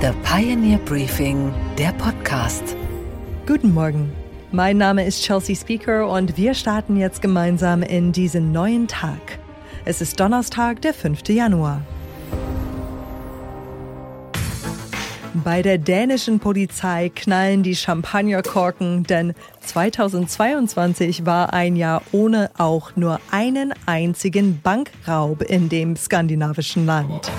The Pioneer Briefing, der Podcast. Guten Morgen. Mein Name ist Chelsea Speaker und wir starten jetzt gemeinsam in diesen neuen Tag. Es ist Donnerstag, der 5. Januar. Bei der dänischen Polizei knallen die Champagnerkorken, denn 2022 war ein Jahr ohne auch nur einen einzigen Bankraub in dem skandinavischen Land.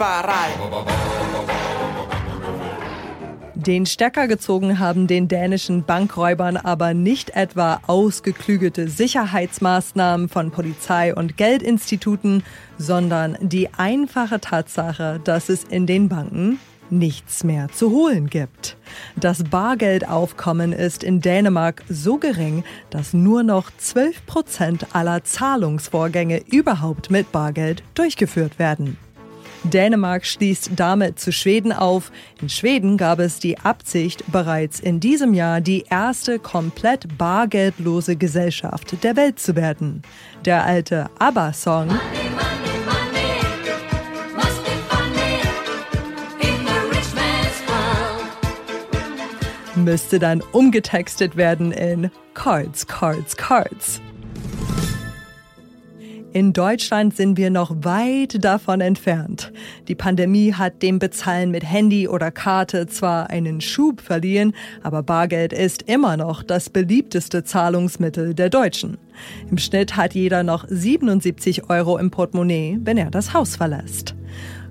Überall. Den Stecker gezogen haben den dänischen Bankräubern aber nicht etwa ausgeklügelte Sicherheitsmaßnahmen von Polizei und Geldinstituten, sondern die einfache Tatsache, dass es in den Banken nichts mehr zu holen gibt. Das Bargeldaufkommen ist in Dänemark so gering, dass nur noch 12 Prozent aller Zahlungsvorgänge überhaupt mit Bargeld durchgeführt werden. Dänemark schließt damit zu Schweden auf. In Schweden gab es die Absicht, bereits in diesem Jahr die erste komplett bargeldlose Gesellschaft der Welt zu werden. Der alte ABBA-Song müsste dann umgetextet werden in Cards, Cards, Cards. In Deutschland sind wir noch weit davon entfernt. Die Pandemie hat dem Bezahlen mit Handy oder Karte zwar einen Schub verliehen, aber Bargeld ist immer noch das beliebteste Zahlungsmittel der Deutschen. Im Schnitt hat jeder noch 77 Euro im Portemonnaie, wenn er das Haus verlässt.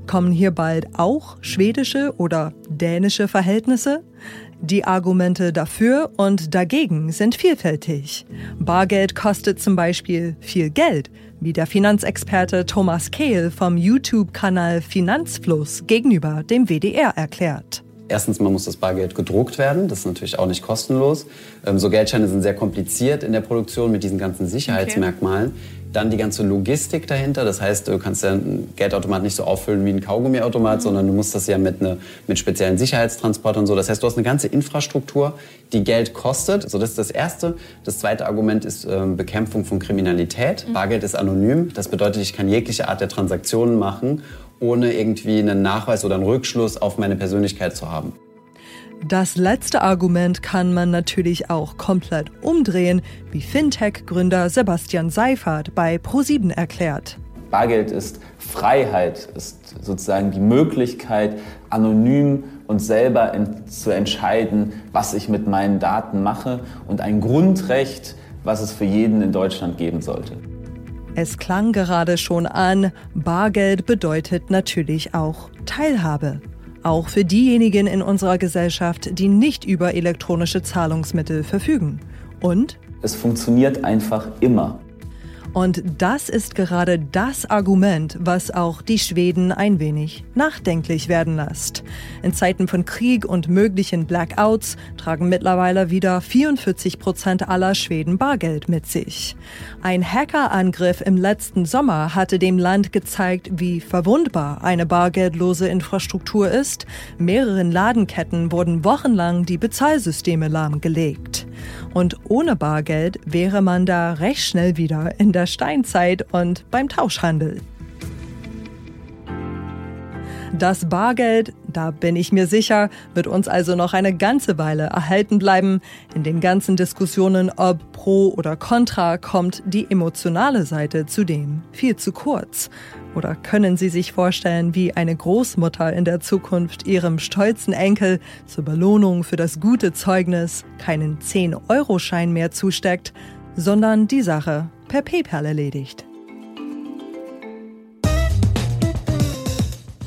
Kommen hier bald auch schwedische oder dänische Verhältnisse? Die Argumente dafür und dagegen sind vielfältig. Bargeld kostet zum Beispiel viel Geld, wie der Finanzexperte Thomas Kehl vom YouTube-Kanal Finanzfluss gegenüber dem WDR erklärt. Erstens, man muss das Bargeld gedruckt werden. Das ist natürlich auch nicht kostenlos. Ähm, so Geldscheine sind sehr kompliziert in der Produktion mit diesen ganzen Sicherheitsmerkmalen. Okay. Dann die ganze Logistik dahinter. Das heißt, du kannst ja einen Geldautomat nicht so auffüllen wie ein Kaugummiautomat, mhm. sondern du musst das ja mit, eine, mit speziellen Sicherheitstransportern und so. Das heißt, du hast eine ganze Infrastruktur, die Geld kostet. So, das ist das Erste. Das zweite Argument ist äh, Bekämpfung von Kriminalität. Mhm. Bargeld ist anonym. Das bedeutet, ich kann jegliche Art der Transaktionen machen, ohne irgendwie einen Nachweis oder einen Rückschluss auf meine Persönlichkeit zu haben. Das letzte Argument kann man natürlich auch komplett umdrehen, wie Fintech-Gründer Sebastian Seifert bei ProSieben erklärt. Bargeld ist Freiheit, ist sozusagen die Möglichkeit, anonym und selber zu entscheiden, was ich mit meinen Daten mache und ein Grundrecht, was es für jeden in Deutschland geben sollte. Es klang gerade schon an, Bargeld bedeutet natürlich auch Teilhabe. Auch für diejenigen in unserer Gesellschaft, die nicht über elektronische Zahlungsmittel verfügen. Und? Es funktioniert einfach immer. Und das ist gerade das Argument, was auch die Schweden ein wenig nachdenklich werden lässt. In Zeiten von Krieg und möglichen Blackouts tragen mittlerweile wieder 44 Prozent aller Schweden Bargeld mit sich. Ein Hackerangriff im letzten Sommer hatte dem Land gezeigt, wie verwundbar eine bargeldlose Infrastruktur ist. Mehreren Ladenketten wurden wochenlang die Bezahlsysteme lahmgelegt. Und ohne Bargeld wäre man da recht schnell wieder in der Steinzeit und beim Tauschhandel. Das Bargeld, da bin ich mir sicher, wird uns also noch eine ganze Weile erhalten bleiben. In den ganzen Diskussionen, ob pro oder contra, kommt die emotionale Seite zudem viel zu kurz. Oder können Sie sich vorstellen, wie eine Großmutter in der Zukunft ihrem stolzen Enkel zur Belohnung für das gute Zeugnis keinen 10-Euro-Schein mehr zusteckt, sondern die Sache per PayPal erledigt?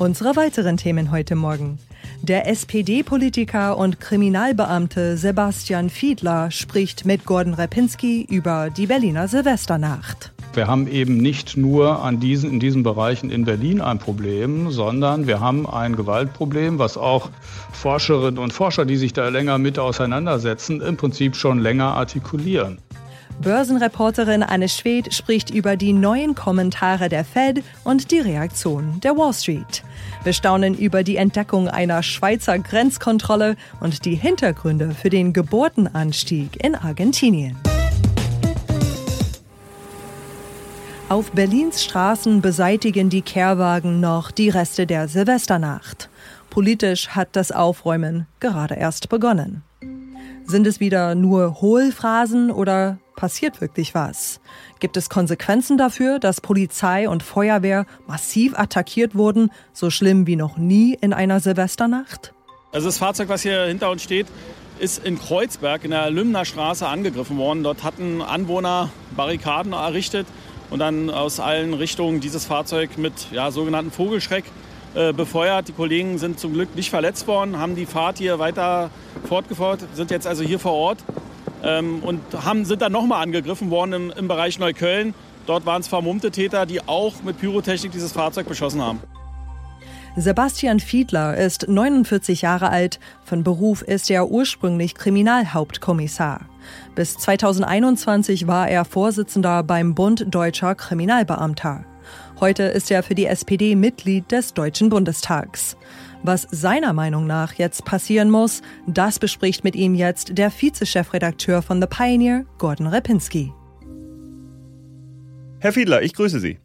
Unsere weiteren Themen heute Morgen. Der SPD-Politiker und Kriminalbeamte Sebastian Fiedler spricht mit Gordon Repinski über die Berliner Silvesternacht. Wir haben eben nicht nur an diesen, in diesen Bereichen in Berlin ein Problem, sondern wir haben ein Gewaltproblem, was auch Forscherinnen und Forscher, die sich da länger mit auseinandersetzen, im Prinzip schon länger artikulieren. Börsenreporterin Anne Schwedt spricht über die neuen Kommentare der Fed und die Reaktion der Wall Street. Wir staunen über die Entdeckung einer Schweizer Grenzkontrolle und die Hintergründe für den Geburtenanstieg in Argentinien. Auf Berlins Straßen beseitigen die Kehrwagen noch die Reste der Silvesternacht. Politisch hat das Aufräumen gerade erst begonnen. Sind es wieder nur Hohlphrasen oder passiert wirklich was? Gibt es Konsequenzen dafür, dass Polizei und Feuerwehr massiv attackiert wurden, so schlimm wie noch nie in einer Silvesternacht? Also das Fahrzeug, was hier hinter uns steht, ist in Kreuzberg in der Lümner Straße angegriffen worden. Dort hatten Anwohner Barrikaden errichtet und dann aus allen Richtungen dieses Fahrzeug mit ja, sogenannten Vogelschreck äh, befeuert. Die Kollegen sind zum Glück nicht verletzt worden, haben die Fahrt hier weiter fortgeführt, sind jetzt also hier vor Ort ähm, und haben, sind dann nochmal angegriffen worden im, im Bereich Neukölln. Dort waren es vermummte Täter, die auch mit Pyrotechnik dieses Fahrzeug beschossen haben. Sebastian Fiedler ist 49 Jahre alt. Von Beruf ist er ursprünglich Kriminalhauptkommissar. Bis 2021 war er Vorsitzender beim Bund Deutscher Kriminalbeamter. Heute ist er für die SPD Mitglied des Deutschen Bundestags. Was seiner Meinung nach jetzt passieren muss, das bespricht mit ihm jetzt der Vizechefredakteur von The Pioneer, Gordon Repinski. Herr Fiedler, ich grüße Sie.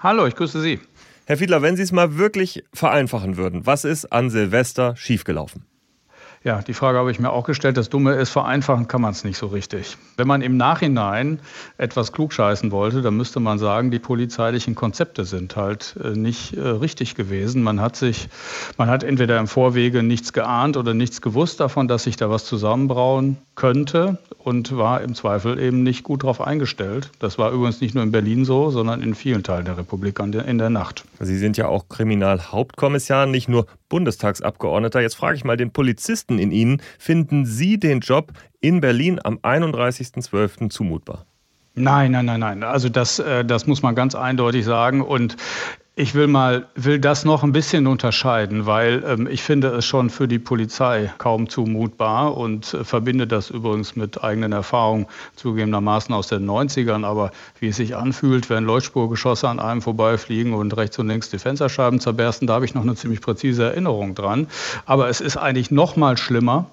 Hallo, ich grüße Sie. Herr Fiedler, wenn Sie es mal wirklich vereinfachen würden, was ist an Silvester schiefgelaufen? Ja, die Frage habe ich mir auch gestellt. Das Dumme ist, vereinfachen kann man es nicht so richtig. Wenn man im Nachhinein etwas klugscheißen wollte, dann müsste man sagen, die polizeilichen Konzepte sind halt äh, nicht äh, richtig gewesen. Man hat sich, man hat entweder im Vorwege nichts geahnt oder nichts gewusst davon, dass sich da was zusammenbrauen könnte und war im Zweifel eben nicht gut darauf eingestellt. Das war übrigens nicht nur in Berlin so, sondern in vielen Teilen der Republik in der Nacht. Sie sind ja auch Kriminalhauptkommissar, nicht nur Bundestagsabgeordneter. Jetzt frage ich mal den Polizisten in Ihnen, finden Sie den Job in Berlin am 31.12. zumutbar? Nein, nein, nein, nein. Also das, äh, das muss man ganz eindeutig sagen. Und ich will mal, will das noch ein bisschen unterscheiden, weil ähm, ich finde es schon für die Polizei kaum zumutbar und äh, verbinde das übrigens mit eigenen Erfahrungen zugegebenermaßen aus den 90ern. Aber wie es sich anfühlt, wenn Leuchtspurgeschosse an einem vorbeifliegen und rechts und links die Fensterscheiben zerbersten, da habe ich noch eine ziemlich präzise Erinnerung dran. Aber es ist eigentlich noch mal schlimmer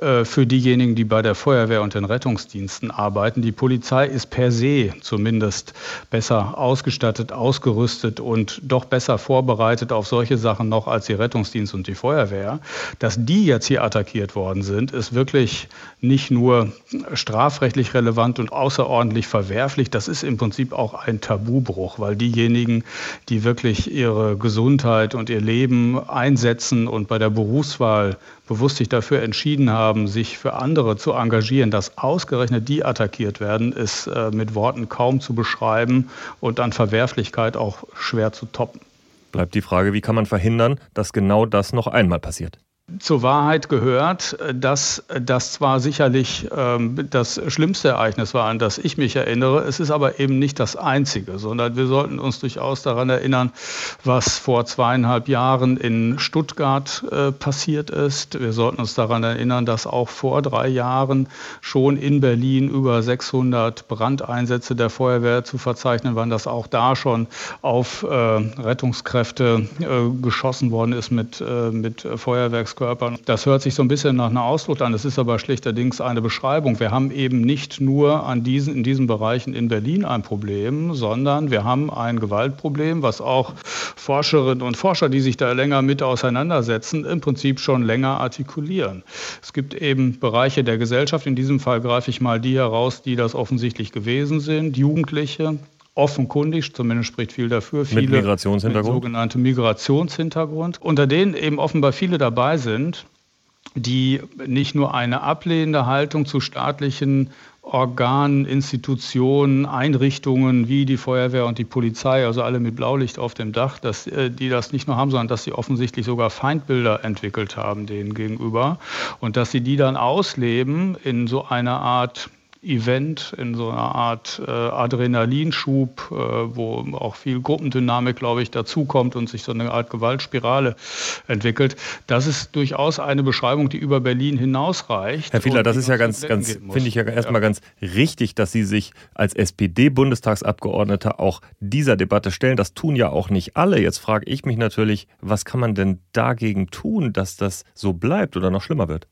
äh, für diejenigen, die bei der Feuerwehr und den Rettungsdiensten arbeiten. Die Polizei ist per se zumindest besser ausgestattet, ausgerüstet und doch besser vorbereitet auf solche Sachen noch als die Rettungsdienst und die Feuerwehr. Dass die jetzt hier attackiert worden sind, ist wirklich nicht nur strafrechtlich relevant und außerordentlich verwerflich, das ist im Prinzip auch ein Tabubruch, weil diejenigen, die wirklich ihre Gesundheit und ihr Leben einsetzen und bei der Berufswahl bewusst sich dafür entschieden haben, sich für andere zu engagieren, dass ausgerechnet die attackiert werden, ist äh, mit Worten kaum zu beschreiben und an Verwerflichkeit auch schwer zu toppen. Bleibt die Frage, wie kann man verhindern, dass genau das noch einmal passiert? Zur Wahrheit gehört, dass das zwar sicherlich ähm, das schlimmste Ereignis war, an das ich mich erinnere, es ist aber eben nicht das einzige, sondern wir sollten uns durchaus daran erinnern, was vor zweieinhalb Jahren in Stuttgart äh, passiert ist. Wir sollten uns daran erinnern, dass auch vor drei Jahren schon in Berlin über 600 Brandeinsätze der Feuerwehr zu verzeichnen waren, dass auch da schon auf äh, Rettungskräfte äh, geschossen worden ist mit, äh, mit Feuerwerks Körpern. Das hört sich so ein bisschen nach einer Ausflucht an. Das ist aber schlichterdings eine Beschreibung. Wir haben eben nicht nur an diesen, in diesen Bereichen in Berlin ein Problem, sondern wir haben ein Gewaltproblem, was auch Forscherinnen und Forscher, die sich da länger mit auseinandersetzen, im Prinzip schon länger artikulieren. Es gibt eben Bereiche der Gesellschaft, in diesem Fall greife ich mal die heraus, die das offensichtlich gewesen sind, Jugendliche, offenkundig, zumindest spricht viel dafür, viele mit Migrationshintergrund. Mit sogenannte Migrationshintergrund, unter denen eben offenbar viele dabei sind, die nicht nur eine ablehnende Haltung zu staatlichen Organen, Institutionen, Einrichtungen wie die Feuerwehr und die Polizei, also alle mit Blaulicht auf dem Dach, dass äh, die das nicht nur haben, sondern dass sie offensichtlich sogar Feindbilder entwickelt haben denen gegenüber und dass sie die dann ausleben in so einer Art Event, in so einer Art äh, Adrenalinschub, äh, wo auch viel Gruppendynamik, glaube ich, dazukommt und sich so eine Art Gewaltspirale entwickelt. Das ist durchaus eine Beschreibung, die über Berlin hinausreicht. Herr Fiedler, das ist ja ganz, ganz finde ich ja erstmal ja. ganz richtig, dass Sie sich als SPD-Bundestagsabgeordneter auch dieser Debatte stellen. Das tun ja auch nicht alle. Jetzt frage ich mich natürlich, was kann man denn dagegen tun, dass das so bleibt oder noch schlimmer wird?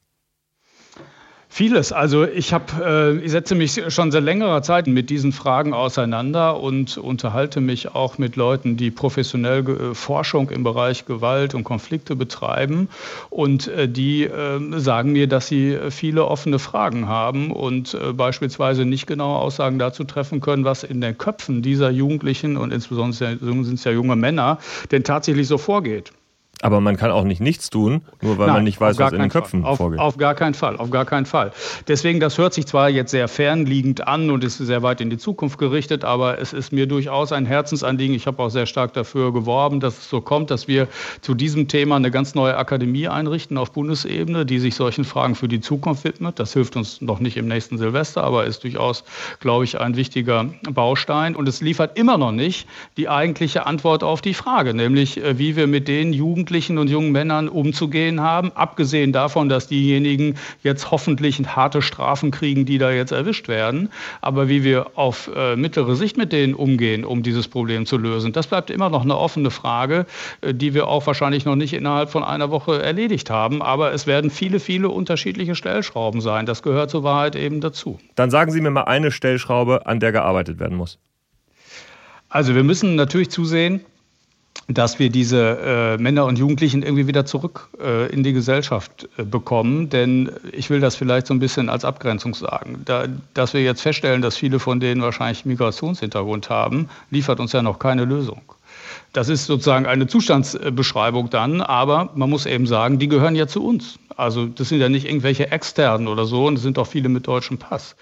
Vieles. Also ich habe, äh, ich setze mich schon seit längerer Zeit mit diesen Fragen auseinander und unterhalte mich auch mit Leuten, die professionell äh, Forschung im Bereich Gewalt und Konflikte betreiben und äh, die äh, sagen mir, dass sie viele offene Fragen haben und äh, beispielsweise nicht genaue Aussagen dazu treffen können, was in den Köpfen dieser Jugendlichen und insbesondere sind es ja junge Männer denn tatsächlich so vorgeht. Aber man kann auch nicht nichts tun, nur weil Nein, man nicht weiß, was in den Köpfen auf, vorgeht. Auf gar keinen Fall, auf gar keinen Fall. Deswegen, das hört sich zwar jetzt sehr fernliegend an und ist sehr weit in die Zukunft gerichtet, aber es ist mir durchaus ein Herzensanliegen. Ich habe auch sehr stark dafür geworben, dass es so kommt, dass wir zu diesem Thema eine ganz neue Akademie einrichten auf Bundesebene, die sich solchen Fragen für die Zukunft widmet. Das hilft uns noch nicht im nächsten Silvester, aber ist durchaus, glaube ich, ein wichtiger Baustein. Und es liefert immer noch nicht die eigentliche Antwort auf die Frage, nämlich äh, wie wir mit den Jugendlichen Jugendlichen und jungen Männern umzugehen haben. Abgesehen davon, dass diejenigen jetzt hoffentlich harte Strafen kriegen, die da jetzt erwischt werden. Aber wie wir auf äh, mittlere Sicht mit denen umgehen, um dieses Problem zu lösen, das bleibt immer noch eine offene Frage, äh, die wir auch wahrscheinlich noch nicht innerhalb von einer Woche erledigt haben. Aber es werden viele, viele unterschiedliche Stellschrauben sein. Das gehört zur Wahrheit eben dazu. Dann sagen Sie mir mal eine Stellschraube, an der gearbeitet werden muss. Also wir müssen natürlich zusehen, dass wir diese äh, Männer und Jugendlichen irgendwie wieder zurück äh, in die Gesellschaft äh, bekommen. Denn ich will das vielleicht so ein bisschen als Abgrenzung sagen. Da, dass wir jetzt feststellen, dass viele von denen wahrscheinlich Migrationshintergrund haben, liefert uns ja noch keine Lösung. Das ist sozusagen eine Zustandsbeschreibung dann, aber man muss eben sagen, die gehören ja zu uns. Also das sind ja nicht irgendwelche externen oder so und es sind auch viele mit deutschem Pass.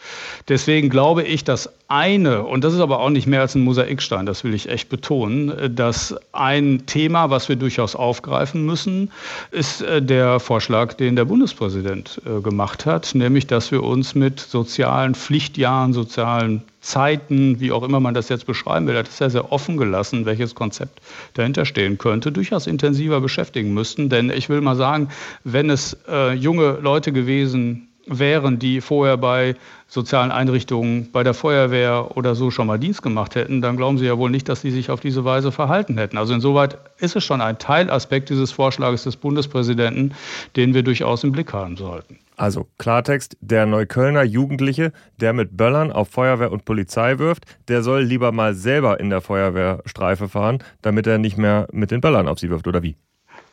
Deswegen glaube ich, dass eine, und das ist aber auch nicht mehr als ein Mosaikstein, das will ich echt betonen, dass ein Thema, was wir durchaus aufgreifen müssen, ist äh, der Vorschlag, den der Bundespräsident äh, gemacht hat, nämlich dass wir uns mit sozialen Pflichtjahren, sozialen Zeiten, wie auch immer man das jetzt beschreiben will, das ist ja sehr offen gelassen, welches Konzept dahinter stehen könnte, durchaus intensiver beschäftigen müssten. Denn ich will mal sagen, wenn es äh, junge Leute gewesen wären, die vorher bei sozialen Einrichtungen, bei der Feuerwehr oder so schon mal Dienst gemacht hätten, dann glauben Sie ja wohl nicht, dass sie sich auf diese Weise verhalten hätten. Also insoweit ist es schon ein Teilaspekt dieses Vorschlages des Bundespräsidenten, den wir durchaus im Blick haben sollten. Also Klartext, der Neuköllner Jugendliche, der mit Böllern auf Feuerwehr und Polizei wirft, der soll lieber mal selber in der Feuerwehrstreife fahren, damit er nicht mehr mit den Böllern auf sie wirft, oder wie?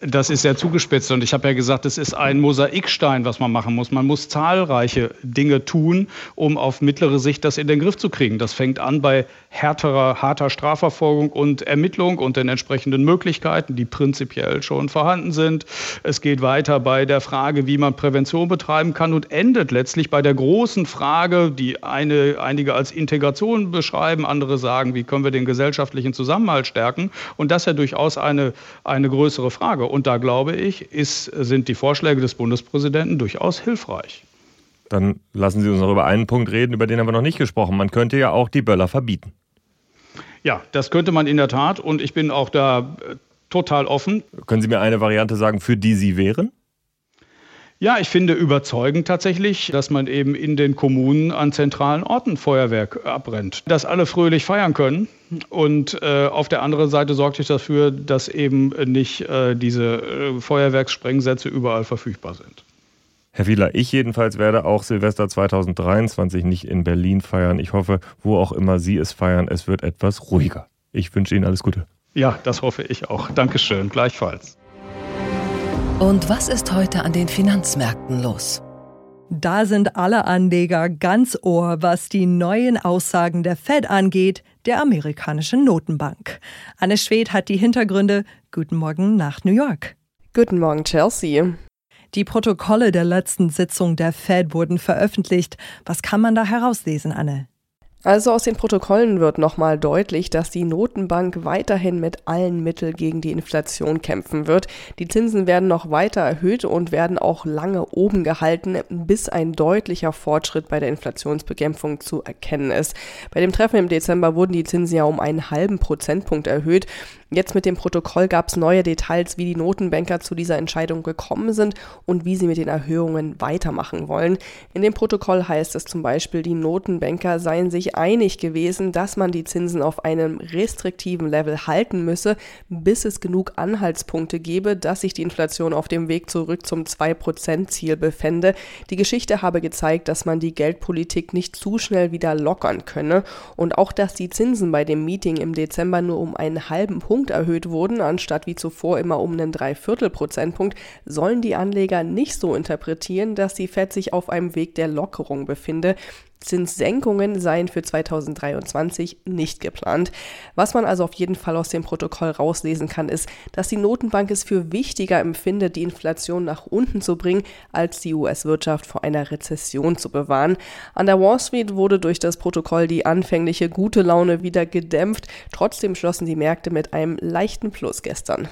Das ist sehr zugespitzt und ich habe ja gesagt, es ist ein Mosaikstein, was man machen muss. Man muss zahlreiche Dinge tun, um auf mittlere Sicht das in den Griff zu kriegen. Das fängt an bei härterer, harter Strafverfolgung und Ermittlung und den entsprechenden Möglichkeiten, die prinzipiell schon vorhanden sind. Es geht weiter bei der Frage, wie man Prävention betreiben kann und endet letztlich bei der großen Frage, die eine, einige als Integration beschreiben, andere sagen, wie können wir den gesellschaftlichen Zusammenhalt stärken. Und das ist ja durchaus eine, eine größere Frage. Und da glaube ich, ist, sind die Vorschläge des Bundespräsidenten durchaus hilfreich. Dann lassen Sie uns noch über einen Punkt reden, über den haben wir noch nicht gesprochen. Man könnte ja auch die Böller verbieten. Ja, das könnte man in der Tat und ich bin auch da äh, total offen. Können Sie mir eine Variante sagen, für die Sie wären? Ja, ich finde überzeugend tatsächlich, dass man eben in den Kommunen an zentralen Orten Feuerwerk abbrennt. Dass alle fröhlich feiern können. Und äh, auf der anderen Seite sorgt ich dafür, dass eben nicht äh, diese äh, Feuerwerkssprengsätze überall verfügbar sind. Herr Wieler, ich jedenfalls werde auch Silvester 2023 nicht in Berlin feiern. Ich hoffe, wo auch immer Sie es feiern, es wird etwas ruhiger. Ich wünsche Ihnen alles Gute. Ja, das hoffe ich auch. Dankeschön, gleichfalls. Und was ist heute an den Finanzmärkten los? Da sind alle Anleger ganz ohr, was die neuen Aussagen der Fed angeht, der amerikanischen Notenbank. Anne Schwed hat die Hintergründe. Guten Morgen nach New York. Guten Morgen, Chelsea. Die Protokolle der letzten Sitzung der Fed wurden veröffentlicht. Was kann man da herauslesen, Anne? Also aus den Protokollen wird nochmal deutlich, dass die Notenbank weiterhin mit allen Mitteln gegen die Inflation kämpfen wird. Die Zinsen werden noch weiter erhöht und werden auch lange oben gehalten, bis ein deutlicher Fortschritt bei der Inflationsbekämpfung zu erkennen ist. Bei dem Treffen im Dezember wurden die Zinsen ja um einen halben Prozentpunkt erhöht. Jetzt mit dem Protokoll gab es neue Details, wie die Notenbanker zu dieser Entscheidung gekommen sind und wie sie mit den Erhöhungen weitermachen wollen. In dem Protokoll heißt es zum Beispiel, die Notenbanker seien sich einig gewesen, dass man die Zinsen auf einem restriktiven Level halten müsse, bis es genug Anhaltspunkte gebe, dass sich die Inflation auf dem Weg zurück zum 2%-Ziel befände. Die Geschichte habe gezeigt, dass man die Geldpolitik nicht zu schnell wieder lockern könne und auch, dass die Zinsen bei dem Meeting im Dezember nur um einen halben Punkt Punkt erhöht wurden, anstatt wie zuvor immer um einen Dreiviertel Prozentpunkt, sollen die Anleger nicht so interpretieren, dass die Fed sich auf einem Weg der Lockerung befinde. Zinssenkungen seien für 2023 nicht geplant. Was man also auf jeden Fall aus dem Protokoll rauslesen kann, ist, dass die Notenbank es für wichtiger empfindet, die Inflation nach unten zu bringen, als die US-Wirtschaft vor einer Rezession zu bewahren. An der Wall Street wurde durch das Protokoll die anfängliche gute Laune wieder gedämpft. Trotzdem schlossen die Märkte mit einem leichten Plus gestern.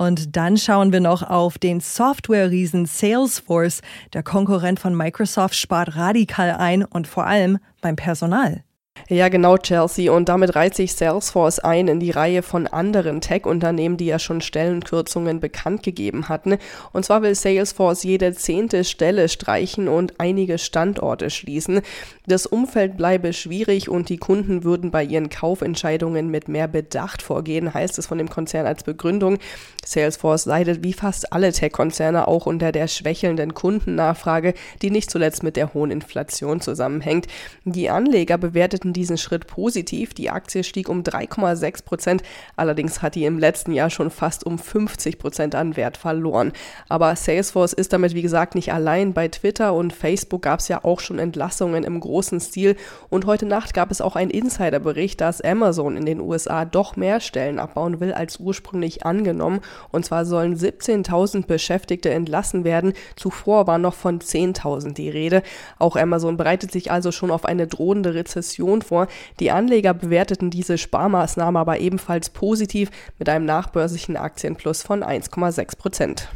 Und dann schauen wir noch auf den Software-Riesen Salesforce. Der Konkurrent von Microsoft spart radikal ein und vor allem beim Personal. Ja, genau, Chelsea. Und damit reiht sich Salesforce ein in die Reihe von anderen Tech-Unternehmen, die ja schon Stellenkürzungen bekannt gegeben hatten. Und zwar will Salesforce jede zehnte Stelle streichen und einige Standorte schließen. Das Umfeld bleibe schwierig und die Kunden würden bei ihren Kaufentscheidungen mit mehr Bedacht vorgehen, heißt es von dem Konzern als Begründung. Salesforce leidet wie fast alle Tech-Konzerne auch unter der schwächelnden Kundennachfrage, die nicht zuletzt mit der hohen Inflation zusammenhängt. Die Anleger bewerteten diesen Schritt positiv. Die Aktie stieg um 3,6 Prozent. Allerdings hat die im letzten Jahr schon fast um 50 Prozent an Wert verloren. Aber Salesforce ist damit, wie gesagt, nicht allein. Bei Twitter und Facebook gab es ja auch schon Entlassungen im großen Stil. Und heute Nacht gab es auch einen Insiderbericht, dass Amazon in den USA doch mehr Stellen abbauen will als ursprünglich angenommen. Und zwar sollen 17.000 Beschäftigte entlassen werden. Zuvor war noch von 10.000 die Rede. Auch Amazon bereitet sich also schon auf eine drohende Rezession vor. Die Anleger bewerteten diese Sparmaßnahme aber ebenfalls positiv mit einem nachbörslichen Aktienplus von 1,6 Prozent.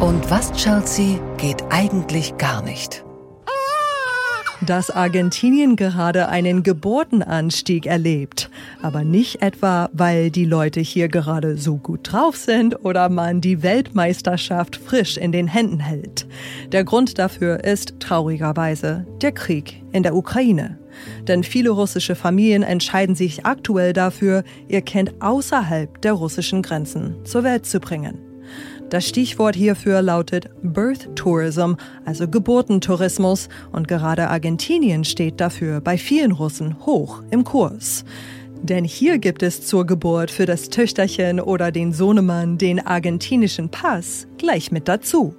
Und was, Chelsea, geht eigentlich gar nicht? Dass Argentinien gerade einen Geburtenanstieg erlebt. Aber nicht etwa, weil die Leute hier gerade so gut drauf sind oder man die Weltmeisterschaft frisch in den Händen hält. Der Grund dafür ist traurigerweise der Krieg in der Ukraine. Denn viele russische Familien entscheiden sich aktuell dafür, ihr Kind außerhalb der russischen Grenzen zur Welt zu bringen. Das Stichwort hierfür lautet Birth Tourism, also Geburtentourismus, und gerade Argentinien steht dafür bei vielen Russen hoch im Kurs. Denn hier gibt es zur Geburt für das Töchterchen oder den Sohnemann den argentinischen Pass gleich mit dazu.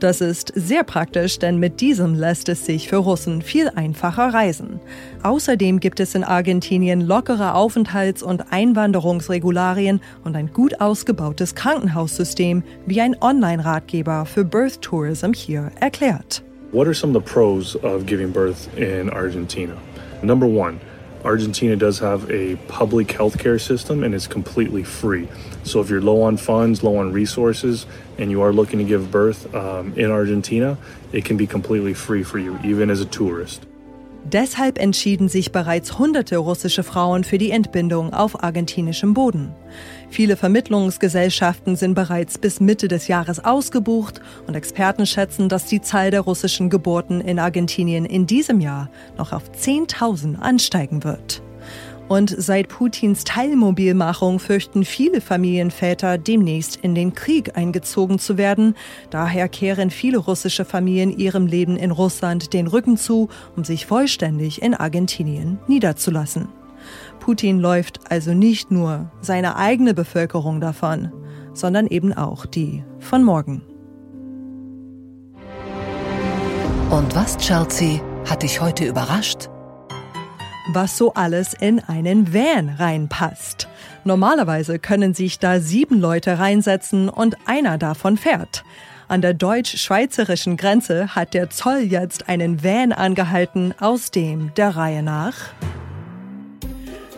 Das ist sehr praktisch, denn mit diesem lässt es sich für Russen viel einfacher reisen. Außerdem gibt es in Argentinien lockere Aufenthalts- und Einwanderungsregularien und ein gut ausgebautes Krankenhaussystem, wie ein Online-Ratgeber für Birth Tourism hier erklärt. What are some of the pros of giving birth in Argentina? Number one, Argentina does have a public healthcare system and it's completely free. So if you're low on funds, low on resources, and you are looking to give birth um, in Argentina, it can be completely free for you, even as a tourist. Deshalb entschieden sich bereits hunderte russische Frauen für die Entbindung auf argentinischem Boden. Viele Vermittlungsgesellschaften sind bereits bis Mitte des Jahres ausgebucht und Experten schätzen, dass die Zahl der russischen Geburten in Argentinien in diesem Jahr noch auf 10.000 ansteigen wird. Und seit Putins Teilmobilmachung fürchten viele Familienväter demnächst in den Krieg eingezogen zu werden. Daher kehren viele russische Familien ihrem Leben in Russland den Rücken zu, um sich vollständig in Argentinien niederzulassen. Putin läuft also nicht nur seine eigene Bevölkerung davon, sondern eben auch die von morgen. Und was, Chelsea, hat dich heute überrascht? Was so alles in einen Van reinpasst. Normalerweise können sich da sieben Leute reinsetzen und einer davon fährt. An der deutsch-schweizerischen Grenze hat der Zoll jetzt einen Van angehalten, aus dem der Reihe nach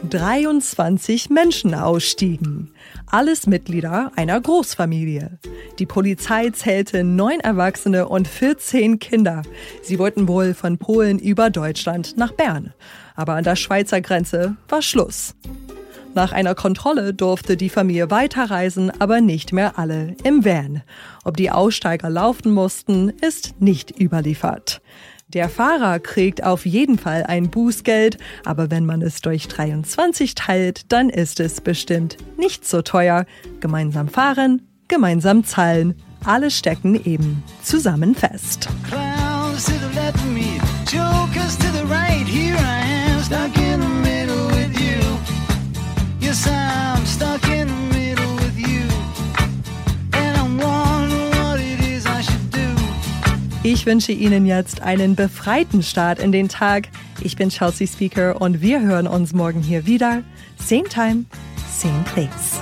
23 Menschen ausstiegen. Alles Mitglieder einer Großfamilie. Die Polizei zählte neun Erwachsene und 14 Kinder. Sie wollten wohl von Polen über Deutschland nach Bern aber an der Schweizer Grenze war Schluss. Nach einer Kontrolle durfte die Familie weiterreisen, aber nicht mehr alle im Van. Ob die Aussteiger laufen mussten, ist nicht überliefert. Der Fahrer kriegt auf jeden Fall ein Bußgeld, aber wenn man es durch 23 teilt, dann ist es bestimmt nicht so teuer. Gemeinsam fahren, gemeinsam zahlen. Alle stecken eben zusammen fest. Ich wünsche Ihnen jetzt einen befreiten Start in den Tag. Ich bin Chelsea Speaker und wir hören uns morgen hier wieder. Same time, same place.